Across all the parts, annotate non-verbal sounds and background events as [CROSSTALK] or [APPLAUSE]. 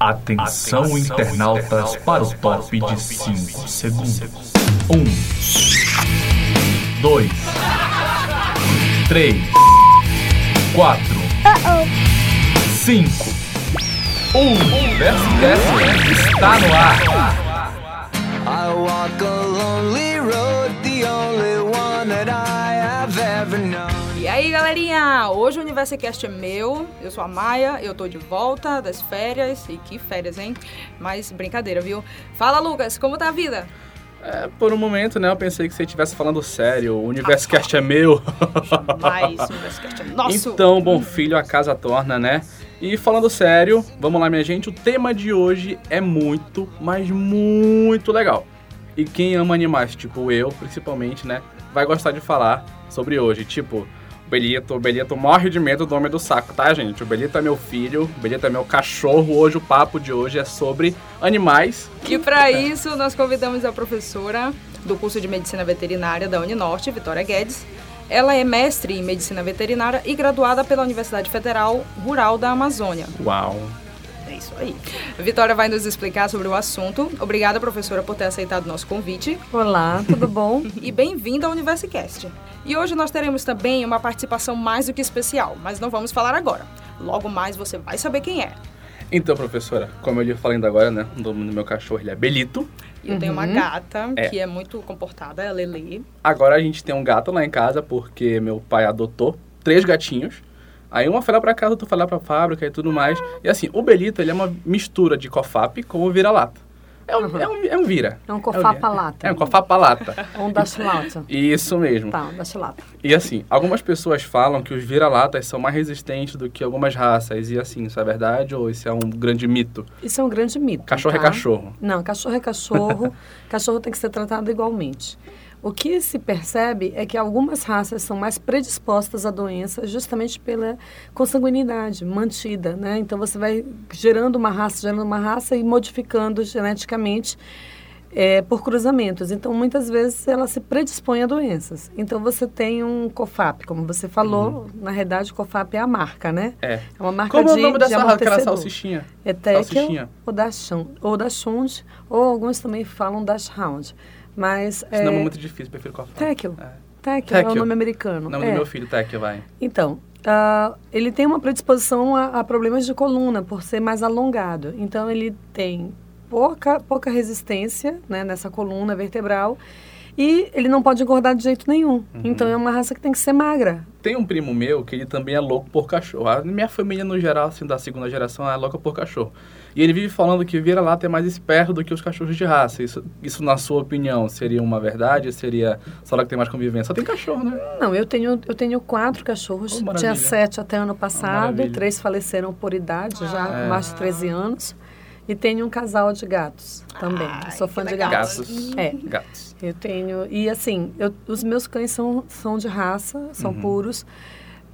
Atenção, Atenção internautas, internautas para o top de 5 segundos. 1, 2, 3, 4, 5. O Universo está no ar. I walk a lonely galerinha! Hoje o UniversoCast é meu. Eu sou a Maia, eu tô de volta das férias. E que férias, hein? Mas brincadeira, viu? Fala, Lucas, como tá a vida? É, por um momento, né, eu pensei que você estivesse falando sério. O UniversoCast ah, é meu. Jamais, o UniversoCast é [LAUGHS] nosso. Então, bom filho, a casa torna, né? E falando sério, vamos lá, minha gente. O tema de hoje é muito, mas muito legal. E quem ama animais, tipo eu, principalmente, né, vai gostar de falar sobre hoje. Tipo, Belito. O Belito morre de medo do homem do saco, tá, gente? O Belito é meu filho, o Belito é meu cachorro. Hoje o papo de hoje é sobre animais. E para isso nós convidamos a professora do curso de Medicina Veterinária da Uninorte, Vitória Guedes. Ela é mestre em Medicina Veterinária e graduada pela Universidade Federal Rural da Amazônia. Uau! É isso aí. A Vitória vai nos explicar sobre o assunto. Obrigada, professora, por ter aceitado o nosso convite. Olá, tudo [LAUGHS] bom? e bem-vinda ao Universicast. E hoje nós teremos também uma participação mais do que especial, mas não vamos falar agora. Logo mais você vai saber quem é. Então, professora, como eu lhe falei ainda agora, né? O nome do meu cachorro ele é Belito. E eu uhum. tenho uma uhum. gata é. que é muito comportada, é Lele. Agora a gente tem um gato lá em casa porque meu pai adotou três gatinhos. Aí uma foi lá pra casa, outra foi lá pra fábrica e tudo mais. E assim, o Belito, ele é uma mistura de cofap com o vira-lata. É um, uhum. é um, é um vira. É um cofapa-lata. É um cofapa-lata. um dash-lata. [LAUGHS] Isso mesmo. Tá, um dash-lata. E assim, algumas pessoas falam que os vira-latas são mais resistentes do que algumas raças. E assim, isso é verdade ou isso é um grande mito? Isso é um grande mito. Cachorro é tá? é cachorro. Não, cachorro é cachorro. [LAUGHS] cachorro tem que ser tratado igualmente. O que se percebe é que algumas raças são mais predispostas à doença justamente pela consanguinidade mantida, né? Então você vai gerando uma raça, gerando uma raça e modificando geneticamente é, por cruzamentos. Então, muitas vezes ela se predispõe a doenças. Então, você tem um COFAP, como você falou, uhum. na realidade, o COFAP é a marca, né? É. É uma marca como de Como é o nome dessa raça, aquela salsichinha? É Tekel ou Dachshund, ou Dachshund, ou alguns também falam Dachshund. Mas, Esse é... nome é muito difícil, prefiro qual Tekel. É. Tekel é o nome americano. O nome é. do meu filho, Tekel, vai. Então, uh, ele tem uma predisposição a, a, problemas de coluna, por ser mais alongado. Então, ele tem pouca, pouca resistência né, nessa coluna vertebral e ele não pode engordar de jeito nenhum. Uhum. Então, é uma raça que tem que ser magra. Tem um primo meu que ele também é louco por cachorro. A minha família, no geral, assim, da segunda geração, é louca por cachorro. E ele vive falando que vira-lata é mais esperto do que os cachorros de raça. Isso, isso, na sua opinião, seria uma verdade? Seria só lá que tem mais convivência? Só tem cachorro, né? Não, eu tenho, eu tenho quatro cachorros. Oh, Tinha sete até ano passado. Oh, três faleceram por idade, já com é. mais de 13 anos. E tenho um casal de gatos também. Ai, sou fã de gatos. Gatos. É. Gatos. Eu tenho... E assim, eu, os meus cães são, são de raça, são uhum. puros.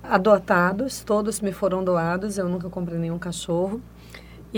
Adotados, todos me foram doados. Eu nunca comprei nenhum cachorro.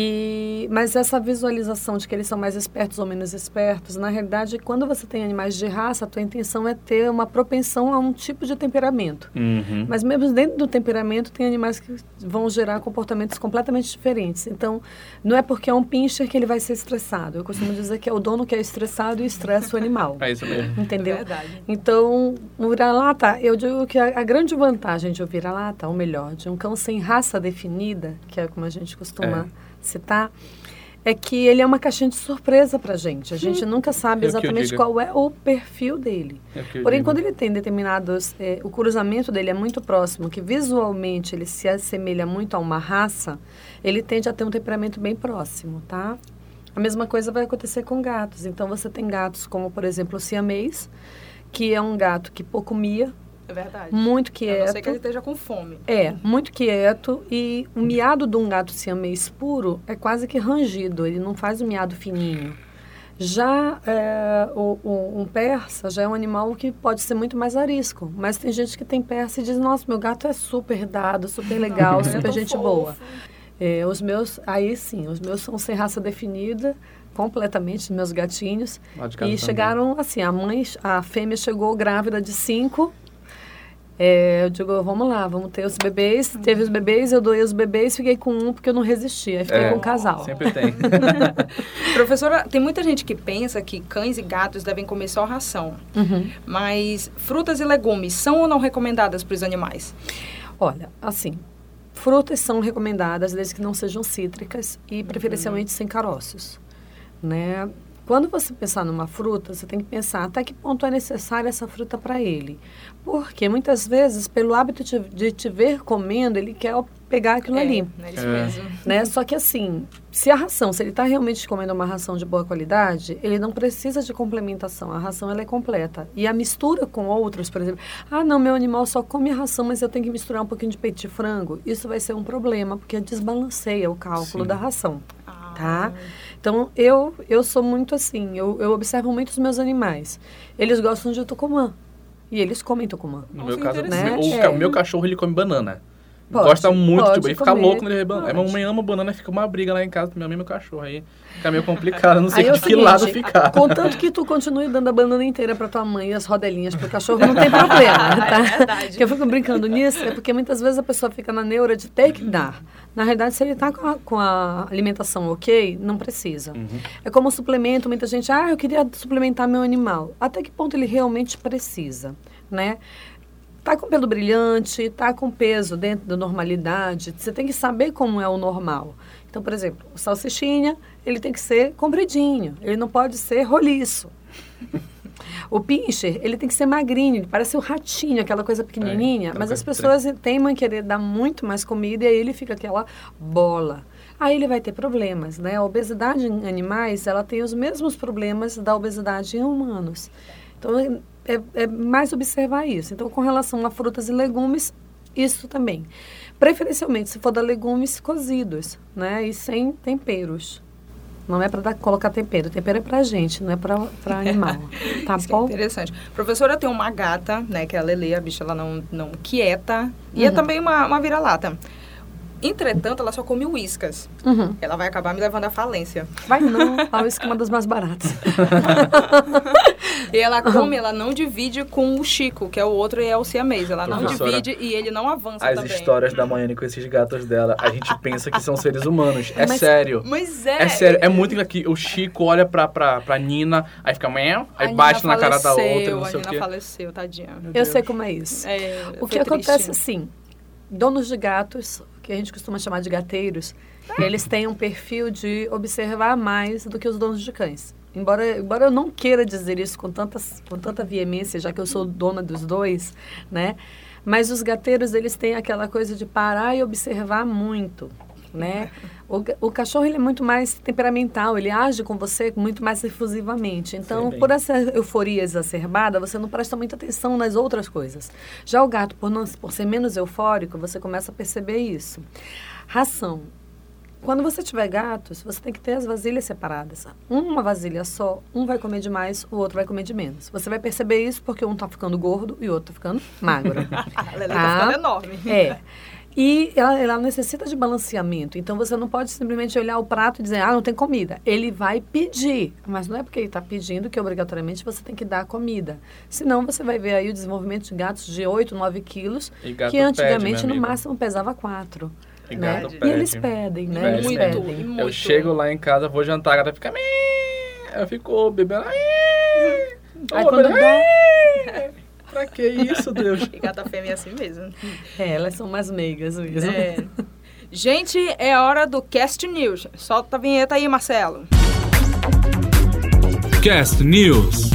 E, mas essa visualização de que eles são mais espertos ou menos espertos, na realidade, quando você tem animais de raça, a tua intenção é ter uma propensão a um tipo de temperamento. Uhum. Mas mesmo dentro do temperamento, tem animais que vão gerar comportamentos completamente diferentes. Então, não é porque é um pincher que ele vai ser estressado. Eu costumo dizer que é o dono que é estressado e estressa o animal. [LAUGHS] É isso mesmo. Entendeu? É verdade. Então, no vira-lata, eu digo que a, a, grande vantagem de um vira-lata, ou melhor, de um cão sem raça definida, que é como a gente costuma... É citar, é que ele é uma caixinha de surpresa para a gente. A gente nunca sabe é exatamente qual é o perfil dele. É Porém, quando ele tem determinados... É, o cruzamento dele é muito próximo, que visualmente ele se assemelha muito a uma raça, ele tende a ter um temperamento bem próximo, tá? A mesma coisa vai acontecer com gatos. Então, você tem gatos como, por exemplo, o siamês, que é um gato que pouco mia, é verdade. Muito quieto. A não ser que ele esteja com fome. É, muito quieto. E o miado de um gato siamês puro é quase que rangido. Ele não faz o miado fininho. Já é, o, o, um persa já é um animal que pode ser muito mais arisco. Mas tem gente que tem persa e diz, nossa, meu gato é super dado, super legal, [LAUGHS] super gente fofo. boa. É, os meus, aí sim, os meus são sem raça definida, completamente, meus gatinhos. E chegaram, assim, a mãe, a fêmea chegou grávida de cinco É, eu digo, vamos lá, vamos ter os bebês. Teve os bebês, eu doei os bebês, fiquei com um porque eu não resisti. Aí fiquei É, com um casal. Sempre tem. [LAUGHS] Professora, tem muita gente que pensa que cães e gatos devem comer só ração. Uhum. Mas frutas e legumes são ou não recomendadas para os animais? Olha, assim, frutas são recomendadas desde que não sejam cítricas e preferencialmente sem caroços, né? Quando você pensar numa fruta, você tem que pensar até que ponto é necessária essa fruta para ele. Porque muitas vezes, pelo hábito de, de te ver comendo, ele quer pegar aquilo ali. É, isso É. mesmo. Né? Só que assim, se a ração, se ele está realmente comendo uma ração de boa qualidade, ele não precisa de complementação. A ração ela é completa. E a mistura com outros, por exemplo, ah, não, meu animal só come a ração, mas eu tenho que misturar um pouquinho de peito de frango. Isso vai ser um problema, porque desbalanceia o cálculo Sim. da ração. Tá? Então, eu, eu sou muito assim, eu, eu observo muito os meus animais. Eles gostam de tucumã. E eles comem tucumã. No meu caso, o Né? É. meu cachorro ele come banana. Pode, Gosta muito, pode tipo, ele fica comer, louco quando ele vê banana. Aí mamãe ama banana, fica uma briga lá em casa, minha mãe e meu cachorro. Aí fica meio complicado, não sei é de que seguinte, lado ficar. Contanto que tu continue dando a banana inteira pra tua mãe e as rodelinhas pro cachorro, não tem problema, [LAUGHS] tá? É verdade. Que eu fico brincando nisso, é porque muitas vezes a pessoa fica na neura de ter que dar. Na realidade, se ele tá com a, com a alimentação ok, não precisa. Uhum. É como suplemento, muita gente, ah, eu queria suplementar meu animal. Até que ponto ele realmente precisa, né? Tá com pelo brilhante, tá com peso dentro da normalidade, você tem que saber como é o normal. Então, por exemplo, o salsichinha, ele tem que ser compridinho, ele não pode ser roliço. [LAUGHS] O pincher, ele tem que ser magrinho, ele parece o ratinho, aquela coisa pequenininha, aquela mas coisa as pessoas teimam em querer dar muito mais comida e aí ele fica aquela bola. Aí ele vai ter problemas, né? A obesidade em animais, ela tem os mesmos problemas da obesidade em humanos. Então, é, é- é mais observar isso. Então, com relação a frutas e legumes, isso também. Preferencialmente, se for dar legumes cozidos, né? E sem temperos. Não é para colocar tempero. Tempero é pra gente, não é para [LAUGHS] animal. Tá é bom? interessante. Professora, tenho uma gata, né, que é a Lele, a bicha ela não, não quieta, e é Uhum. também uma, uma vira-lata. Entretanto, ela só come uíscas. Uhum. Ela vai acabar me levando à falência. Vai não, [LAUGHS] a uísque é uma das mais baratas. [LAUGHS] E ela come, ela não divide com o Chico, que é o outro, e é o siamês. Ela não divide e ele não avança As também. histórias da Maiane com esses gatos dela, a gente pensa que são seres humanos. É Mas- sério. Mas é. É sério, é muito que o Chico olha pra, pra, pra Nina, aí fica A aí Nina bate na cara da outra, não A sei o Nina quê. faleceu, tadinha. Eu sei como é isso. É, O que acontece triste. assim, donos de gatos, que a gente costuma chamar de gateiros, eles têm um perfil de observar mais do que os donos de cães. Embora, embora eu não queira dizer isso com, tantas, com tanta veemência, já que eu sou dona dos dois, né? Mas os gateiros, eles têm aquela coisa de parar e observar muito, né? [LAUGHS] O, o cachorro, ele é muito mais temperamental, ele age com você muito mais efusivamente. Então, por essa euforia exacerbada, você não presta muita atenção nas outras coisas. Já o gato, por, não, por ser menos eufórico, você começa a perceber isso. Ração. Quando você tiver gatos, você tem que ter as vasilhas separadas. Uma vasilha só, um vai comer demais, o outro vai comer de menos. Você vai perceber isso porque um tá ficando gordo e o outro tá ficando magro. [LAUGHS] A Tá. tá ficando enorme. É. E ela, ela necessita de balanceamento. Então você não pode simplesmente olhar o prato e dizer, ah, não tem comida. Ele vai pedir. Mas não é porque ele está pedindo que obrigatoriamente você tem que dar comida. Senão você vai ver aí o desenvolvimento de gatos de 8, 9 quilos, que pede, antigamente meu no máximo pesava 4. E Né? gato E pede. eles pedem, né? Pede Eles muito, pedem. e muito. Eu chego lá em casa, vou jantar, a gata fica. Eu fico bebendo. "Ai". Aí quando bebê, dá, "Ai". Pra que isso, Deus? E [LAUGHS] gata fêmea é assim mesmo. é, elas são mais meigas mesmo. É. Gente, é hora do Cast News. Solta a vinheta aí, Marcelo. Cast News.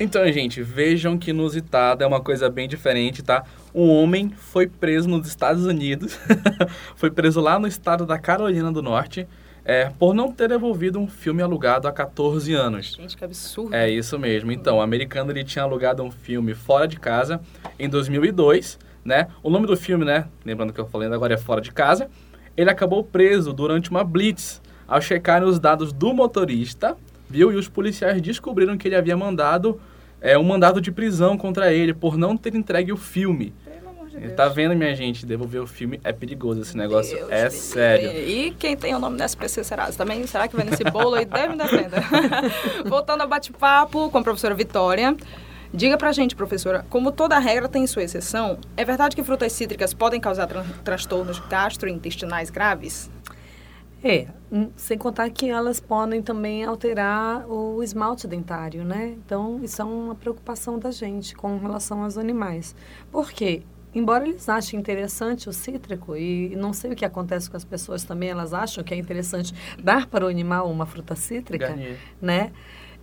Então, gente, vejam que inusitado, é uma coisa bem diferente, tá? Um homem foi preso nos Estados Unidos, [LAUGHS] foi preso lá no estado da Carolina do Norte, é, por não ter devolvido um filme alugado há 14 anos. Gente, que absurdo. É isso mesmo. Então, o americano ele tinha alugado um filme fora de casa em 2002, né? O nome do filme, né? Lembrando que eu falei agora é Fora de Casa. Ele acabou preso durante uma blitz ao checarem os dados do motorista, viu? E os policiais descobriram que ele havia mandado é, um mandado de prisão contra ele por não ter entregue o filme. Deus. tá vendo, minha gente? Devolver o filme é perigoso. Esse negócio Deus é me sério. E quem tem o nome da SPC Serasa também? Será que vai nesse bolo aí? Deve me defenda. [LAUGHS] Voltando ao bate-papo com a professora Vitória. Diga pra gente, professora, como toda regra tem sua exceção, é verdade que frutas cítricas podem causar tran transtornos gastrointestinais graves? É, hum, sem contar que elas podem também alterar o esmalte dentário, né? Então, isso é uma preocupação da gente com relação aos animais. Por quê? Embora eles achem interessante o cítrico, e não sei o que acontece com as pessoas também, elas acham que é interessante dar para o animal uma fruta cítrica, Garnier. né?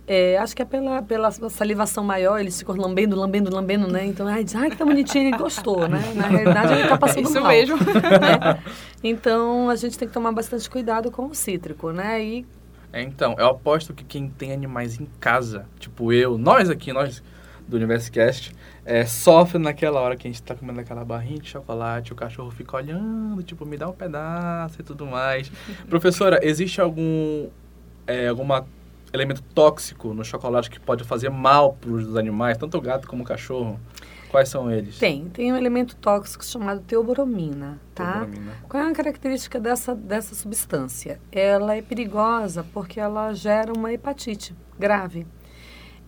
É, acho que é pela, pela salivação maior, eles ficam lambendo, lambendo, lambendo, né? Então, ai, diz, ai, que tá bonitinho, ele gostou, né? Na [LAUGHS] realidade, ele tá passando Isso mal. mesmo. né? Então, a gente tem que tomar bastante cuidado com o cítrico, né? E É, então, eu aposto que quem tem animais em casa, tipo eu, nós aqui, nós do Universo Cast, é, sofre naquela hora que a gente tá comendo aquela barrinha de chocolate, o cachorro fica olhando, tipo, me dá um pedaço e tudo mais. [LAUGHS] Professora, existe algum é, alguma elemento tóxico no chocolate que pode fazer mal para os animais, tanto o gato como o cachorro? Quais são eles? tem, tem um elemento tóxico chamado teobromina, tá? Qual é a característica dessa, dessa substância? Ela é perigosa porque ela gera uma hepatite grave.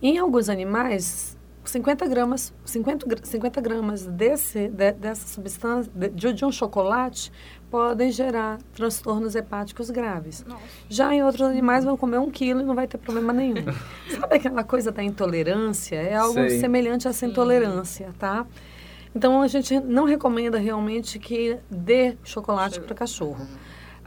Em alguns animais, 50 gramas, 50, gra- 50 gramas desse, de- dessa substância, de, de um chocolate, podem gerar transtornos hepáticos graves. Nossa. Já em outros animais vão comer um quilo e não vai ter problema nenhum. [LAUGHS] Sabe aquela coisa da intolerância? É algo Sei. semelhante a essa intolerância, tá? Então a gente não recomenda realmente que dê chocolate para cachorro.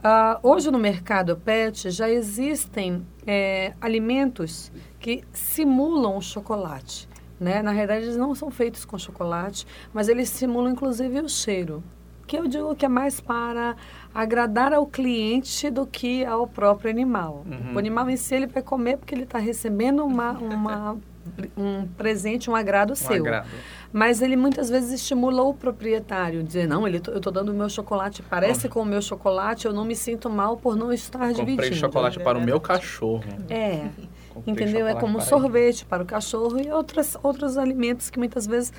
Ah, hoje no mercado pet já existem é, alimentos que simulam o chocolate. Né? Na realidade, eles não são feitos com chocolate, mas eles simulam inclusive o cheiro. Que eu digo que é mais para agradar ao cliente do que ao próprio animal. Uhum. O animal em si ele vai comer porque ele está recebendo uma, uma, [LAUGHS] um presente, um agrado Um seu. agrado. Mas ele muitas vezes estimula o proprietário, dizer, não, ele, eu estou dando o meu chocolate, parece com o meu chocolate, eu não me sinto mal por não estar dividindo. Comprei chocolate para o meu cachorro. É, Comprei [LAUGHS] entendeu? É como sorvete para o cachorro e outras, outros alimentos que muitas vezes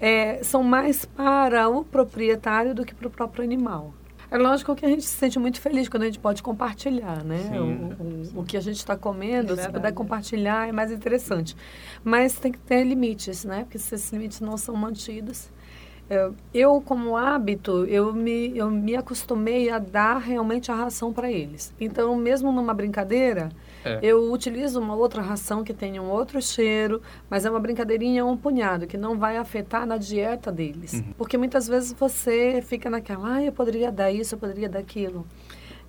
é, são mais para o proprietário do que para o próprio animal. É lógico que a gente se sente muito feliz quando a gente pode compartilhar, né? Sim. O, o, o que a gente está comendo, É se puder compartilhar, é mais interessante. Mas tem que ter limites, né? Porque se esses limites não são mantidos. é, Eu, como hábito, eu me, eu me acostumei a dar realmente a ração para eles. Então, mesmo numa brincadeira, É. eu utilizo uma outra ração que tem um outro cheiro, mas é uma brincadeirinha, um punhado, que não vai afetar na dieta deles. Uhum. Porque muitas vezes você fica naquela, ah, eu poderia dar isso, eu poderia dar aquilo.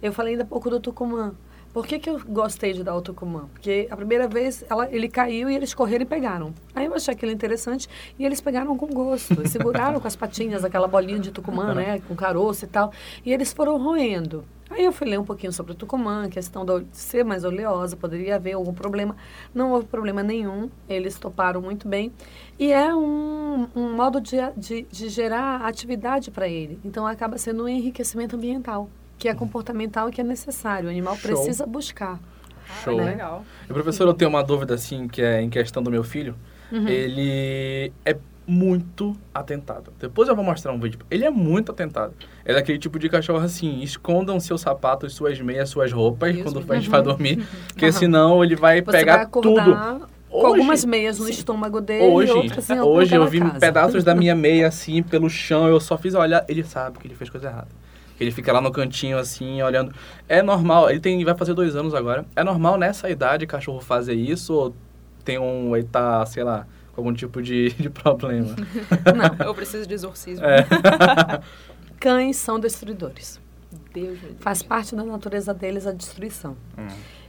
Eu falei ainda há pouco do Tucumã. Por que, que eu gostei de dar o Tucumã? Porque a primeira vez ela, ele caiu e eles correram e pegaram. Aí eu achei aquilo interessante e eles pegaram com gosto. e seguraram com as patinhas aquela bolinha de Tucumã, né? Com caroço e tal. E eles foram roendo. Aí eu fui ler um pouquinho sobre o Tucumã, questão de ser mais oleosa, poderia haver algum problema. Não houve problema nenhum, eles toparam muito bem. E é um, um modo de, de, de gerar atividade para ele. Então acaba sendo um enriquecimento ambiental, que é comportamental e que é necessário. O animal Show. precisa buscar. Show. né? Legal. E, professor, eu tenho uma dúvida, assim, que é em questão do meu filho. Uhum. Ele é muito atentado. Depois eu vou mostrar um vídeo. Ele é muito atentado. Ele é aquele tipo de cachorro assim, escondam seus sapatos, suas meias, suas roupas quando a gente vai dormir, [LAUGHS] porque senão ele vai Você pegar vai tudo. com Hoje- algumas meias no sim. estômago dele Hoje, outras em hoje eu vi casa. pedaços da minha [LAUGHS] meia assim pelo chão, eu só fiz olhar, ele sabe que ele fez coisa errada. Ele fica lá no cantinho assim, olhando. É normal, ele tem vai fazer dois anos agora. É normal nessa idade cachorro fazer isso ou tem um, ele tá, sei lá, com algum tipo de, [LAUGHS] de problema? [LAUGHS] Não, Eu preciso de exorcismo. É. [LAUGHS] cães são destruidores. Deus me livre. Faz parte da natureza deles a destruição. Hum.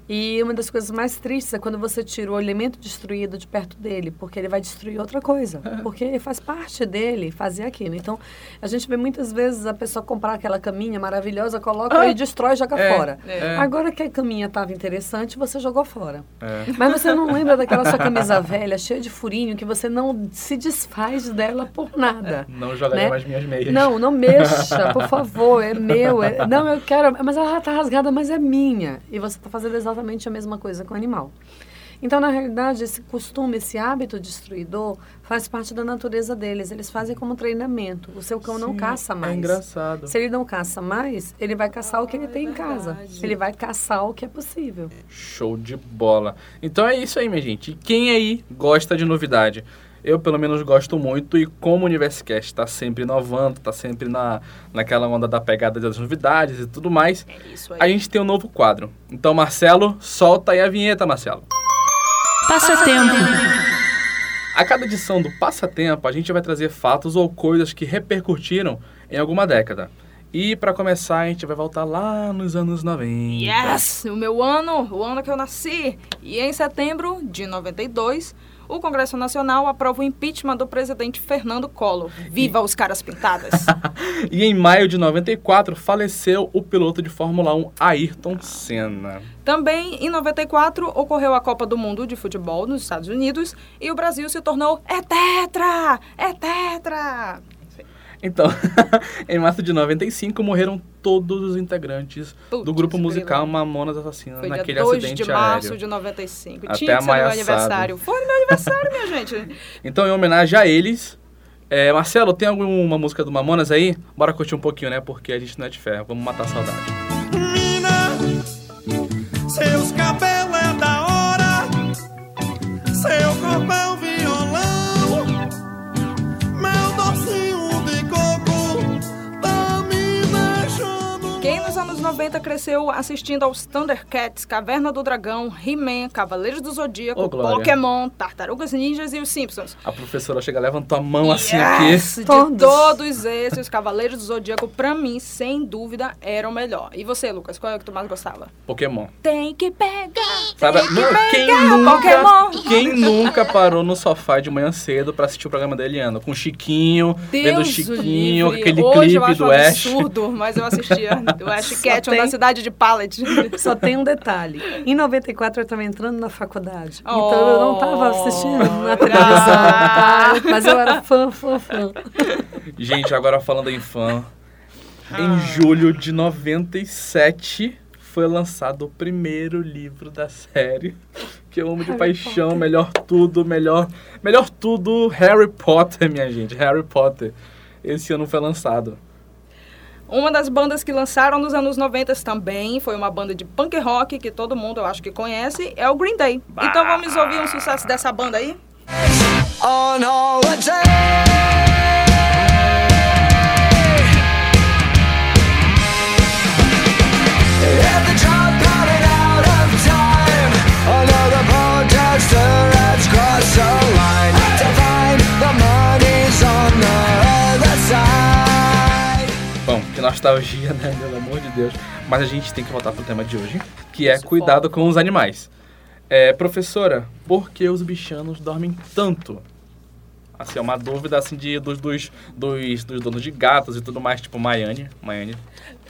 E uma das coisas mais tristes é quando você tira o elemento destruído de perto dele, porque ele vai destruir outra coisa. [LAUGHS] Porque faz parte dele fazer aquilo. Então, a gente vê muitas vezes a pessoa comprar aquela caminha maravilhosa, coloca Ah. e destrói e joga É, fora. é. Agora que a caminha estava interessante, você jogou fora. É. Mas você não lembra [LAUGHS] daquela sua camisa velha, cheia de furinho, que você não se desfaz dela por nada. Não jogaria Né? mais minhas meias. Não, não mexa, [LAUGHS] por favor, é meu. é- Não, eu quero, mas ela tá rasgada, mas é minha. E você está fazendo exatamente a mesma coisa com o animal. Então, na realidade, esse costume, esse hábito destruidor faz parte da natureza deles. Eles fazem como treinamento. O seu cão não Sim, caça mais. É engraçado. Se ele não caça mais, ele vai caçar o que ele Ah, tem é em casa. verdade. Ele vai caçar o que é possível. Show de bola. Então é isso aí, minha gente. Quem aí gosta de novidade? Eu, pelo menos, gosto muito e como o Universcast está sempre inovando, está sempre na, naquela onda da pegada das novidades e tudo mais, É a gente tem um novo quadro. Então, Marcelo, solta aí a vinheta, Marcelo. Passatempo. A cada edição do Passatempo, a gente vai trazer fatos ou coisas que repercutiram em alguma década. E para começar, a gente vai voltar lá nos anos 90. Yes! O meu ano, o ano que eu nasci. E em setembro de 92, o Congresso Nacional aprova o impeachment do presidente Fernando Collor. Viva os caras pintadas! [LAUGHS] E em maio de 94, faleceu o piloto de Fórmula 1 Ayrton Senna. Também, em 94, ocorreu a Copa do Mundo de Futebol nos Estados Unidos e o Brasil se tornou é tetra! É tetra! Então, [LAUGHS] em março de 95, morreram todos os integrantes do Putz, grupo musical. Mamonas Assassinas Foi naquele dia 2 acidente de março aéreo. de 95. Até Tinha que ser meu aniversário. Foi no meu aniversário, minha gente. [LAUGHS] Então, em homenagem a eles, é, Marcelo, tem alguma música do Mamonas aí? Bora curtir um pouquinho, né? Porque a gente não é de ferro. Vamos matar a saudade. Mina, seus cabelos 90 cresceu assistindo aos Thundercats, Caverna do Dragão, He-Man, Cavaleiros do Zodíaco, Glória. Pokémon, Tartarugas Ninjas e os Simpsons. A professora chega, levantou a mão assim Yes! aqui. De Todos. todos esses, os Cavaleiros do Zodíaco, pra mim, sem dúvida, eram o melhor. E você, Lucas, qual é o que tu mais gostava? Pokémon. Tem que pegar! Sabe? Tem que Não, pegar quem, nunca, Pokémon! quem nunca parou no sofá de manhã cedo pra assistir o programa da Eliana? Com Chiquinho, vendo Deus Chiquinho, o livre. aquele Hoje eu clipe acho do um Ash. absurdo, mas eu assistia [LAUGHS] o Ash Ketchum tem- da cidade de Pallet. [LAUGHS] Só tem um detalhe. Em 94 eu estava entrando na faculdade. Oh. Então eu não estava assistindo na televisão. tá? [LAUGHS] Mas eu era fã, fã, fã. Gente, agora falando em fã, Ah. em julho de 97 foi lançado o primeiro livro da série, que eu amo de Harry paixão, Potter. melhor tudo, melhor, melhor tudo, Harry Potter, minha gente, Harry Potter. Esse ano foi lançado. Uma das bandas que lançaram nos anos 90 também foi uma banda de punk rock que todo mundo eu acho que conhece, é o Green Day. Então vamos ouvir um sucesso dessa banda aí? on another protester has crossed the line nostalgia, né? Pelo amor de Deus. Mas a gente tem que voltar pro tema de hoje, que é Isso, cuidado com os animais. É, professora, por que os bichanos dormem tanto? Assim, é uma dúvida assim de, dos, dos, dos, dos donos de gatos e tudo mais, tipo Maiane. Maiane.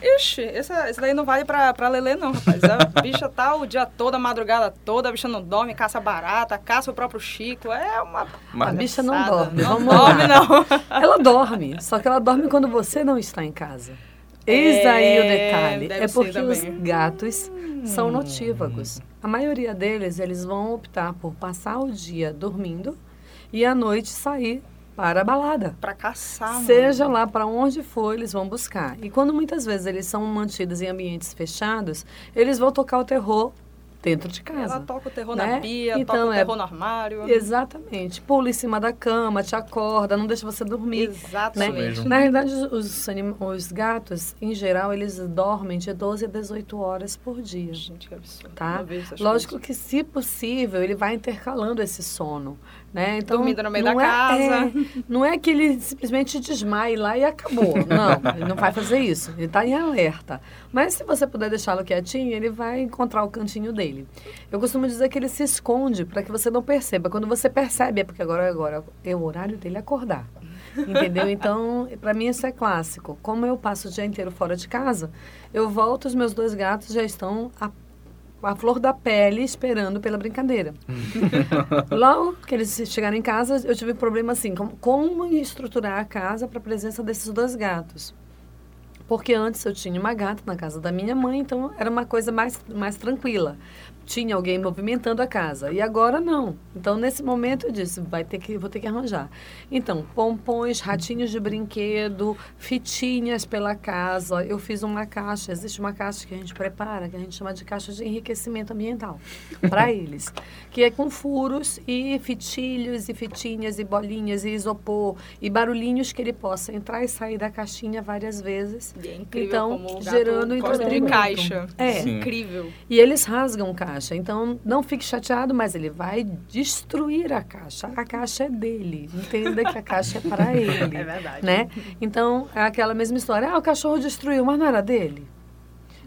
Ixi, essa, esse daí não vale pra, pra Lelê não, rapaz. A [LAUGHS] bicha tá o dia todo, a madrugada toda, a bicha não dorme, caça barata, caça o próprio Chico, é uma... Mas- A bicha não dorme. Não Vamos dorme, não. Ela dorme, só que ela dorme quando você não está em casa. Eis aí o É, detalhe. É porque os gatos são notívagos. A maioria deles, eles vão optar por passar o dia dormindo e à noite sair para a balada. Pra caçar, mano. Seja lá para onde for, eles vão buscar. E quando muitas vezes eles são mantidos em ambientes fechados, eles vão tocar o terror dentro de casa. Ela toca o terror né? na pia, Então, toca o é- terror no armário. Exatamente. Pula em cima da cama, te acorda, não deixa você dormir. Exatamente. Né? Na realidade, os, anim- os gatos, em geral, eles dormem de 12 a 18 horas por dia. Gente, que absurdo. Tá? Lógico coisas. que, se possível, ele vai intercalando esse sono. Né? Então, Dormindo no meio não da é- casa. é, não é que ele simplesmente desmaie lá e acabou. [LAUGHS] Não, ele não vai fazer isso. Ele está em alerta. Mas se você puder deixá-lo quietinho, ele vai encontrar o cantinho dele. Eu costumo dizer que ele se esconde para que você não perceba. Quando você percebe, é porque agora, agora é o horário dele acordar. Entendeu? [LAUGHS] Então, para mim isso é clássico. Como eu passo o dia inteiro fora de casa, eu volto, os meus dois gatos já estão a, a flor da pele esperando pela brincadeira. [LAUGHS] Logo que eles chegaram em casa, eu tive um problema assim, como, como estruturar a casa para a presença desses dois gatos. Porque antes eu tinha uma gata na casa da minha mãe, então era uma coisa mais, mais tranquila. Tinha alguém movimentando a casa. E agora não. Então, nesse momento, eu disse, vai ter que, vou ter que arranjar. Então, pompons, ratinhos de brinquedo, fitinhas pela casa. Eu fiz uma caixa, existe uma caixa que a gente prepara, que a gente chama de caixa de enriquecimento ambiental, [LAUGHS] para eles. Que é com furos e fitilhos e fitinhas e bolinhas e isopor e barulhinhos que ele possa entrar e sair da caixinha várias vezes. E é incrível Então, como o gerando gosta de caixa. É. Sim. Incrível. E eles rasgam caixa. Então, não fique chateado, mas ele vai destruir a caixa. A caixa é dele. Entenda que a caixa é para [LAUGHS] ele. É verdade. Né? Então, é aquela mesma história. Ah, o cachorro destruiu, mas não era dele.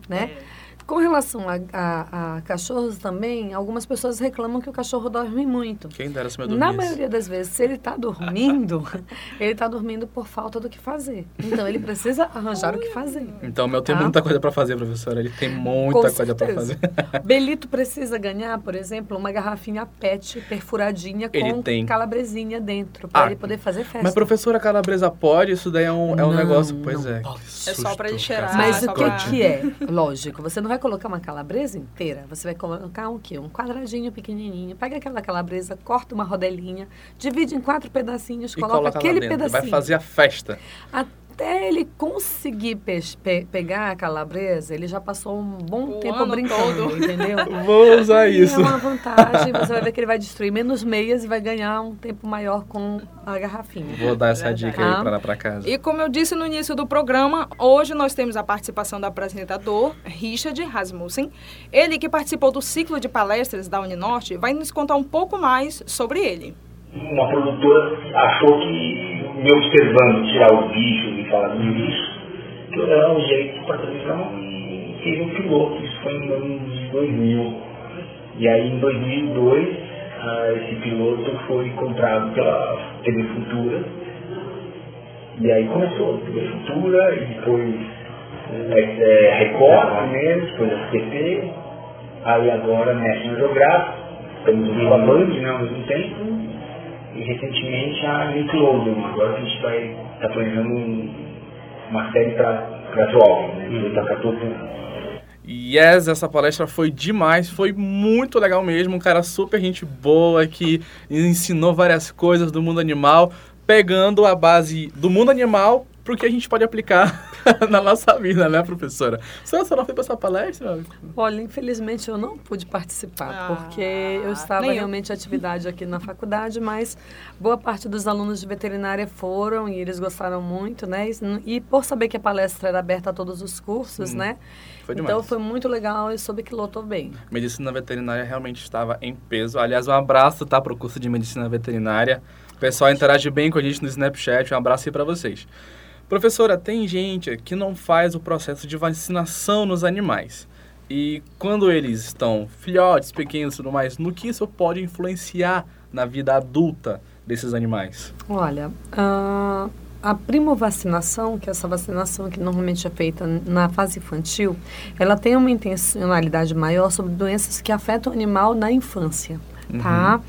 Né? É. Com relação a, a- a cachorros também, algumas pessoas reclamam que o cachorro dorme muito. Quem dera se meu Na dormisse. maioria das vezes, se ele está dormindo, [LAUGHS] ele está dormindo por falta do que fazer. Então, ele precisa arranjar o que fazer. Então, meu tem Tá. muita coisa pra fazer, professora. Ele tem muita Com coisa pra certeza. fazer. [LAUGHS] Belito precisa ganhar, por exemplo, uma garrafinha PET perfuradinha Ele com tem. calabresinha dentro, para Ah, ele poder fazer festa. Mas, professora Calabresa pode? Isso daí é um, é um Não, negócio. Pois é. É só pra ele cheirar. Mas o que, que é? Lógico, você não vai colocar uma calabresa inteira, você vai colocar um quê? Um quadradinho pequenininho. Pega aquela calabresa, corta uma rodelinha, divide em quatro pedacinhos, coloca coloca aquele pedacinho. Vai fazer a festa. Até ele conseguir pe- pe- pegar a calabresa, ele já passou um bom O tempo brincando, todo. entendeu? [LAUGHS] Vou usar E isso. É uma vantagem, você vai ver que ele vai destruir menos meias e vai ganhar um tempo maior com a garrafinha. Vou dar essa dica aí Ah. pra lá pra casa. E como eu disse no início do programa, hoje nós temos a participação do apresentador Richard Rasmussen. Ele que participou do ciclo de palestras da Uninorte vai nos contar um pouco mais sobre ele. Uma produtora achou que me observando tirar os bichos e falar do lixo, que eu era um jeito para televisão e fiz um piloto, isso foi em anos 2000. E aí em 2002 ah, esse piloto foi comprado pela TV Futura. E aí começou a TV Futura e depois eh, eh, Record primeiro, depois SBT, aí agora National Geographic, estamos ouvindo a Band né, ao mesmo tempo e recentemente a Nickelodeon. Agora a gente vai estar planejando um- uma série para jovens, né? 8 a 14 anos. Yes, essa palestra foi demais, foi muito legal mesmo. Um cara super gente boa que ensinou várias coisas do mundo animal, pegando a base do mundo animal pro que a gente pode aplicar [LAUGHS] [LAUGHS] na nossa vida, né, professora? Você não foi pra essa palestra? Olha, infelizmente eu não pude participar, Ah, porque eu estava eu. realmente em atividade aqui na faculdade, mas boa parte dos alunos de veterinária foram e eles gostaram muito, né? E, e por saber que a palestra era aberta a todos os cursos, né? Foi demais. então foi muito legal e soube que lotou bem. Medicina veterinária realmente estava em peso. Aliás, um abraço, tá, pro curso de medicina veterinária. O pessoal interage bem com a gente no Snapchat. Um abraço aí pra vocês. Professora, tem gente que não faz o processo de vacinação nos animais. E quando eles estão filhotes, pequenos e tudo mais, no que isso pode influenciar na vida adulta desses animais? Olha, a, a primovacinação, que é essa vacinação que normalmente é feita na fase infantil, ela tem uma intencionalidade maior sobre doenças que afetam o animal na infância, tá?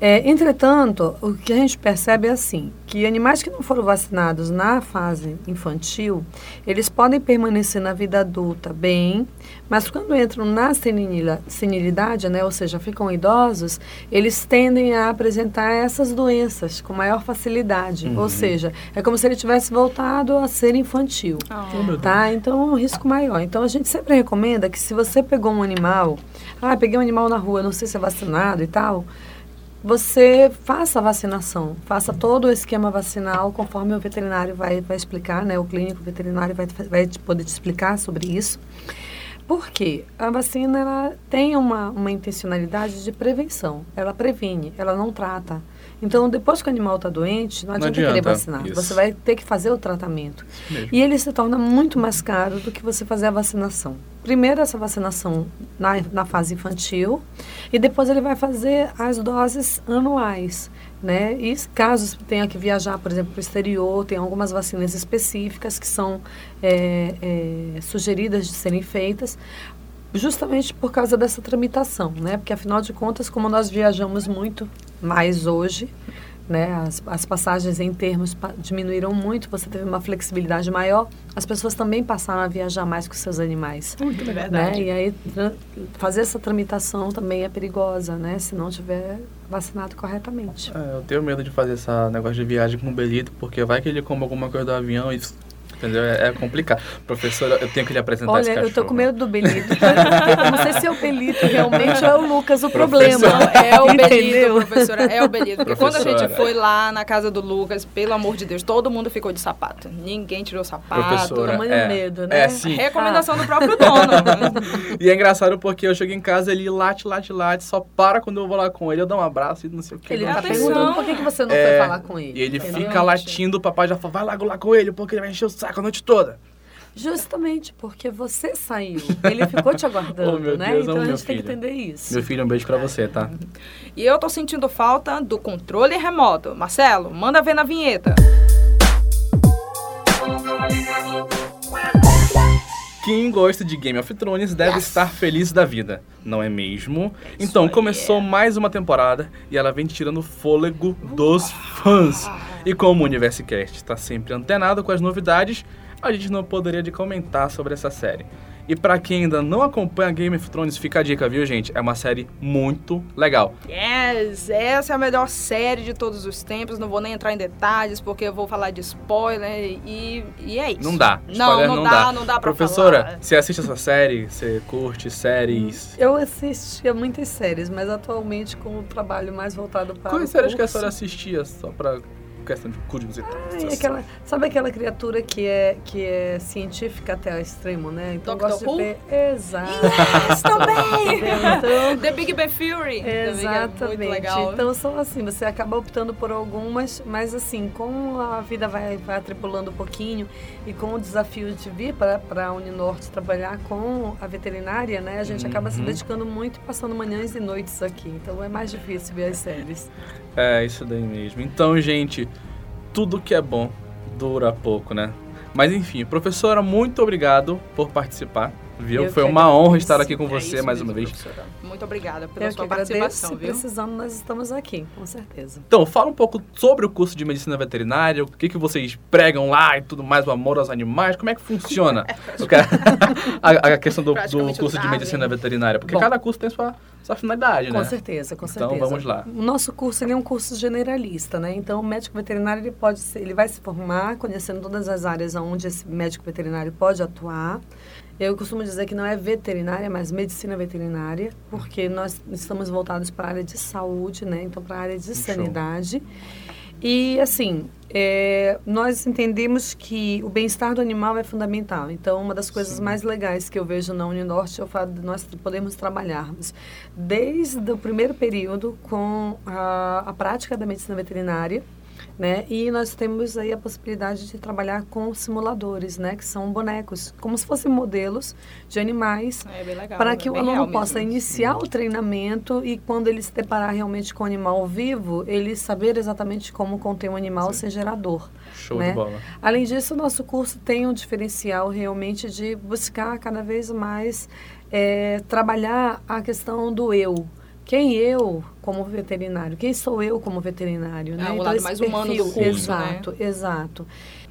É, entretanto, o que a gente percebe é assim, que animais que não foram vacinados na fase infantil, eles podem permanecer na vida adulta bem, mas quando entram na senilidade, né, ou seja, ficam idosos, eles tendem a apresentar essas doenças com maior facilidade. Ou seja, é como se ele tivesse voltado a ser infantil. Tá? Então é um risco maior. Então a gente sempre recomenda que se você pegou um animal, ah, peguei um animal na rua, não sei se é vacinado e tal, você faça a vacinação, faça todo o esquema vacinal conforme o veterinário vai, vai explicar, né? O clínico veterinário vai, vai poder te explicar sobre isso. Por quê? A vacina ela tem uma, uma intencionalidade de prevenção. Ela previne, ela não trata. Então, depois que o animal está doente, não Não adianta, querer adianta, vacinar. isso. Você vai ter que fazer o tratamento. E ele se torna muito mais caro do que você fazer a vacinação. Primeiro, essa vacinação na, na fase infantil, e depois ele vai fazer as doses anuais. Né? E caso tenha que viajar, por exemplo, para o exterior, tem algumas vacinas específicas que são é, é, sugeridas de serem feitas, justamente por causa dessa tramitação, né? Porque afinal de contas, como nós viajamos muito mais hoje, né? As, as passagens em termos pa- diminuíram muito, você teve uma flexibilidade maior, as pessoas também passaram a viajar mais com seus animais. É Né? verdade. E aí fazer essa tramitação também é perigosa, né? Se não tiver vacinado corretamente. É, eu tenho medo de fazer esse negócio de viagem com o Belito, porque vai que ele come alguma coisa do avião e. Entendeu? É, é complicado. Professora, eu tenho que lhe apresentar esse Olha, cachorro. eu tô com medo do Belito. Eu [LAUGHS] não sei se é o Belito realmente ou é o Lucas o problema. Professora. É o Belito, professora, é o Belito. Porque quando a gente foi lá na casa do Lucas, pelo amor de Deus, todo mundo ficou de sapato. Ninguém tirou o sapato. Professora, tamanho é, medo, né? É, sim. Recomendação do próprio [LAUGHS] dono. E é engraçado porque eu chego em casa, ele late, late, late, só para quando eu vou lá com ele, eu dou um abraço e não sei o que. Ele não tá perguntando por que, que você não É, foi falar com ele. E ele fica latindo, o papai já fala, vai lá, lá com ele, porque ele vai encher o saco a noite toda. Justamente porque você saiu. Ele ficou te [LAUGHS] aguardando, Oh, né? Deus, então amo a gente tem que filho. entender isso. Meu filho, um beijo pra você, tá? E eu tô sentindo falta do controle remoto. Marcelo, manda ver na vinheta. Quem gosta de Game of Thrones deve estar feliz da vida, não é mesmo? Então, começou mais uma temporada e ela vem tirando o fôlego dos fãs. E como o Universecast está sempre antenado com as novidades, a gente não poderia de comentar sobre essa série. E pra quem ainda não acompanha Game of Thrones, fica a dica, viu, gente? É uma série muito legal. Yes, essa é a melhor série de todos os tempos. Não vou nem entrar em detalhes porque eu vou falar de spoiler e, e é isso. Não dá. Não, Spoiler não, não dá, dá. não dá pra Professora, falar. você assiste essa série? Você curte séries? Eu assistia muitas séries, mas atualmente com o trabalho mais voltado para Quais o séries que a curso. senhora assistia só pra questão de curiosidade? Ai, aquela, sabe aquela criatura que é, que é científica até ao extremo, né? Então Doctor gosto Who? de ver. Exato. Yes, também! Então, The Big Bang Theory. É Exatamente. muito legal. Então são assim, você acaba optando por algumas, mas assim, como a vida vai, vai atribulando um pouquinho e com o desafio de vir para a Uninorte trabalhar com a veterinária, né? A gente acaba se Uhum. dedicando muito e passando manhãs e noites aqui. Então é mais difícil ver as séries. É, isso daí mesmo. Então, gente, tudo que é bom dura pouco, né? Mas enfim, professora, muito obrigado por participar, viu? Eu Foi uma honra estar aqui com É você isso mais mesmo, uma vez. professora. Muito obrigada pela Eu sua participação, Se viu? precisando, nós estamos aqui, com certeza. Então, fala um pouco sobre o curso de medicina veterinária, o que, que vocês pregam lá e tudo mais, o amor aos animais, como é que funciona [LAUGHS] a, a questão do, do curso de medicina veterinária, porque Bom. cada curso tem sua, sua finalidade, Com né? certeza, com Então, certeza. vamos lá. O nosso curso ele é um curso generalista, né? Então, o médico veterinário ele pode ser, ele vai se formar conhecendo todas as áreas onde esse médico veterinário pode atuar. Eu costumo dizer que não é veterinária, mas medicina veterinária, porque nós estamos voltados para a área de saúde, né? Então, para a área de Show. sanidade. E, assim, é, nós entendemos que o bem-estar do animal é fundamental. Então, uma das coisas mais legais que eu vejo na Uninorte é o fato de nós podermos trabalharmos desde o primeiro período com a, a prática da medicina veterinária, né? E nós temos aí a possibilidade de trabalhar com simuladores, né? Que são bonecos, como se fossem modelos de animais É para é que o bem aluno possa mesmo. iniciar o treinamento e quando ele se deparar realmente com o animal vivo, ele saber exatamente como conter um animal sem gerador. Show né? de bola. Além disso, o nosso curso tem um diferencial realmente de buscar cada vez mais eh, trabalhar a questão do eu. Quem eu como veterinário? Quem sou eu como veterinário? É, né? o lado esse mais humano do curso, Exato, exato.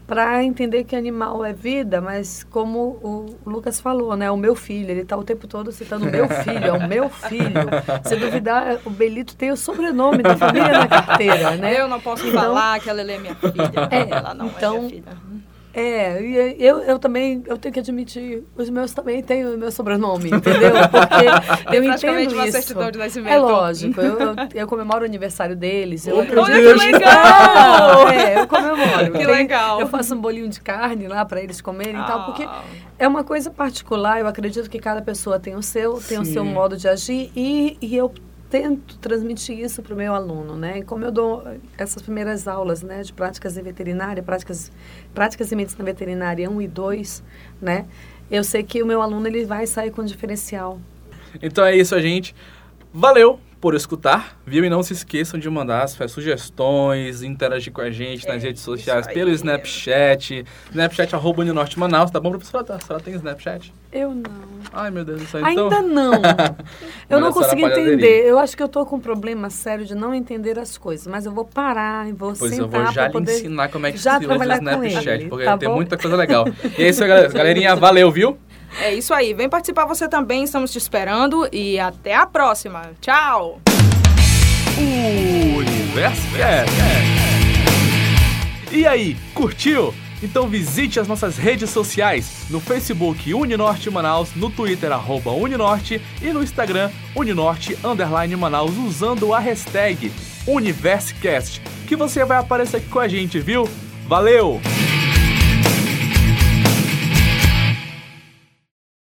Para entender que animal é vida, mas como o Lucas falou, né? O meu filho, ele está o tempo todo citando o meu filho, é o meu filho. Se duvidar, o Belito tem o sobrenome da família na carteira, né? Eu não posso Então- falar que ela é minha filha. É, ela não então, é minha filha. É, e eu, eu também, eu tenho que admitir, os meus também têm o meu sobrenome, entendeu? Porque eu entendo uma isso. certidão de nascimento. É lógico, eu, eu, eu comemoro o aniversário deles. Eu Oh! Olha que legal! É, eu comemoro. Que Tem- legal. Eu faço um bolinho de carne lá para eles comerem e tal, porque Ah. é uma coisa particular. Eu acredito que cada pessoa tem o seu, tem o seu Sim. modo de agir e, e eu tento transmitir isso para o meu aluno, né? Como eu dou essas primeiras aulas, né, de práticas em veterinária, práticas, práticas em medicina veterinária 1 e 2, né? Eu sei que o meu aluno ele vai sair com diferencial. Então é isso, gente. Valeu por escutar, viu? E não se esqueçam de mandar as suas sugestões, interagir com a gente nas É, redes sociais, pelo Snapchat, Snapchat arroba Uninorte Manaus, tá bom, professora? A senhora tem Snapchat? Eu não. Ai, meu Deus do céu, então... Ainda não. [LAUGHS] Eu não consegui entender. Eu acho que eu tô com um problema sério de não entender as coisas. Mas eu vou parar e vou Pois sentar eu vou já lhe poder... ensinar como é que já se usa o Snapchat, ele, porque tá tem bom? muita coisa legal. E é isso aí, galera. galerinha. [LAUGHS] Valeu, viu? É isso aí. Vem participar você também. Estamos te esperando. E até a próxima. Tchau! Universo Cast. E aí, curtiu? Então visite as nossas redes sociais no Facebook Uninorte Manaus, no Twitter arroba Uninorte e no Instagram Uninorte Underline Manaus usando a hashtag UniverseCast, que você vai aparecer aqui com a gente, viu? Valeu!